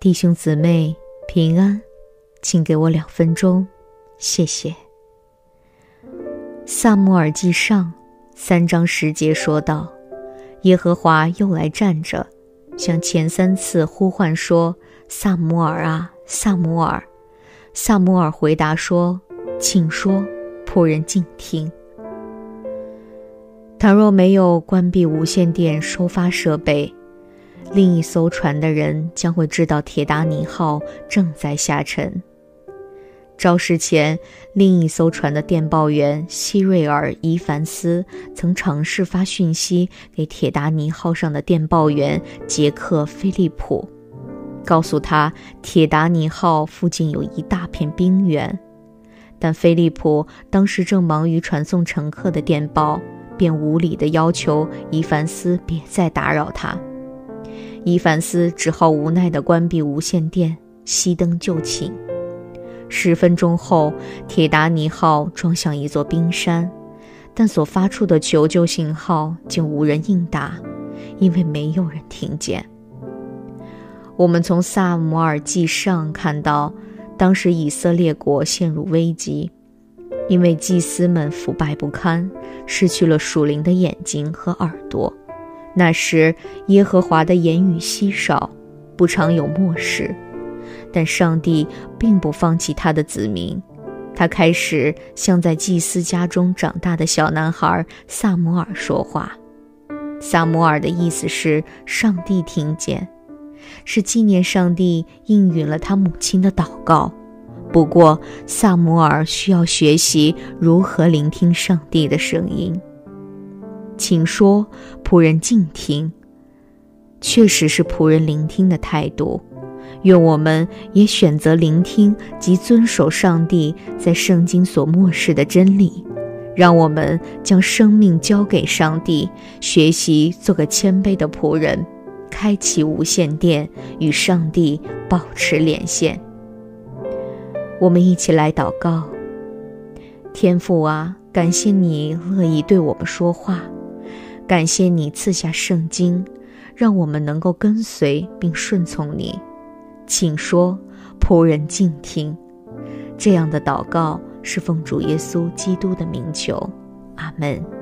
弟兄姊妹平安，请给我两分钟，谢谢。撒母耳记上三章十节说道：“耶和华又来站着，像前三次呼唤说：‘撒母耳啊，撒母耳！’撒母尔回答说：‘请说，仆人静听。’倘若没有关闭无线电收发设备，另一艘船的人将会知道铁达尼号正在下沉。”肇事前，另一艘船的电报员希瑞尔·伊凡斯曾尝试发讯息给铁达尼号上的电报员杰克·菲利普，告诉他铁达尼号附近有一大片冰原。但菲利普当时正忙于传送乘客的电报，便无理地要求伊凡斯别再打扰他。伊凡斯只好无奈地关闭无线电，熄灯就寝。十分钟后，铁达尼号撞向一座冰山，但所发出的求救信号竟无人应答，因为没有人听见。我们从撒母耳记上看到，当时以色列国陷入危机，因为祭司们腐败不堪，失去了属灵的眼睛和耳朵。那时，耶和华的言语稀少，不常有默示。但上帝并不放弃他的子民，他开始向在祭司家中长大的小男孩撒摩尔说话。撒摩尔的意思是上帝听见，是纪念上帝应允了他母亲的祷告。不过，撒摩尔需要学习如何聆听上帝的声音。请说，仆人静听。确实是仆人聆听的态度。愿我们也选择聆听及遵守上帝在圣经所默示的真理，让我们将生命交给上帝，学习做个谦卑的仆人，开启无线电，与上帝保持连线。我们一起来祷告：天父啊，感谢你乐意对我们说话，感谢你赐下圣经，让我们能够跟随并顺从你。请说，仆人静听。这样的祷告是奉主耶稣基督的名求，阿门。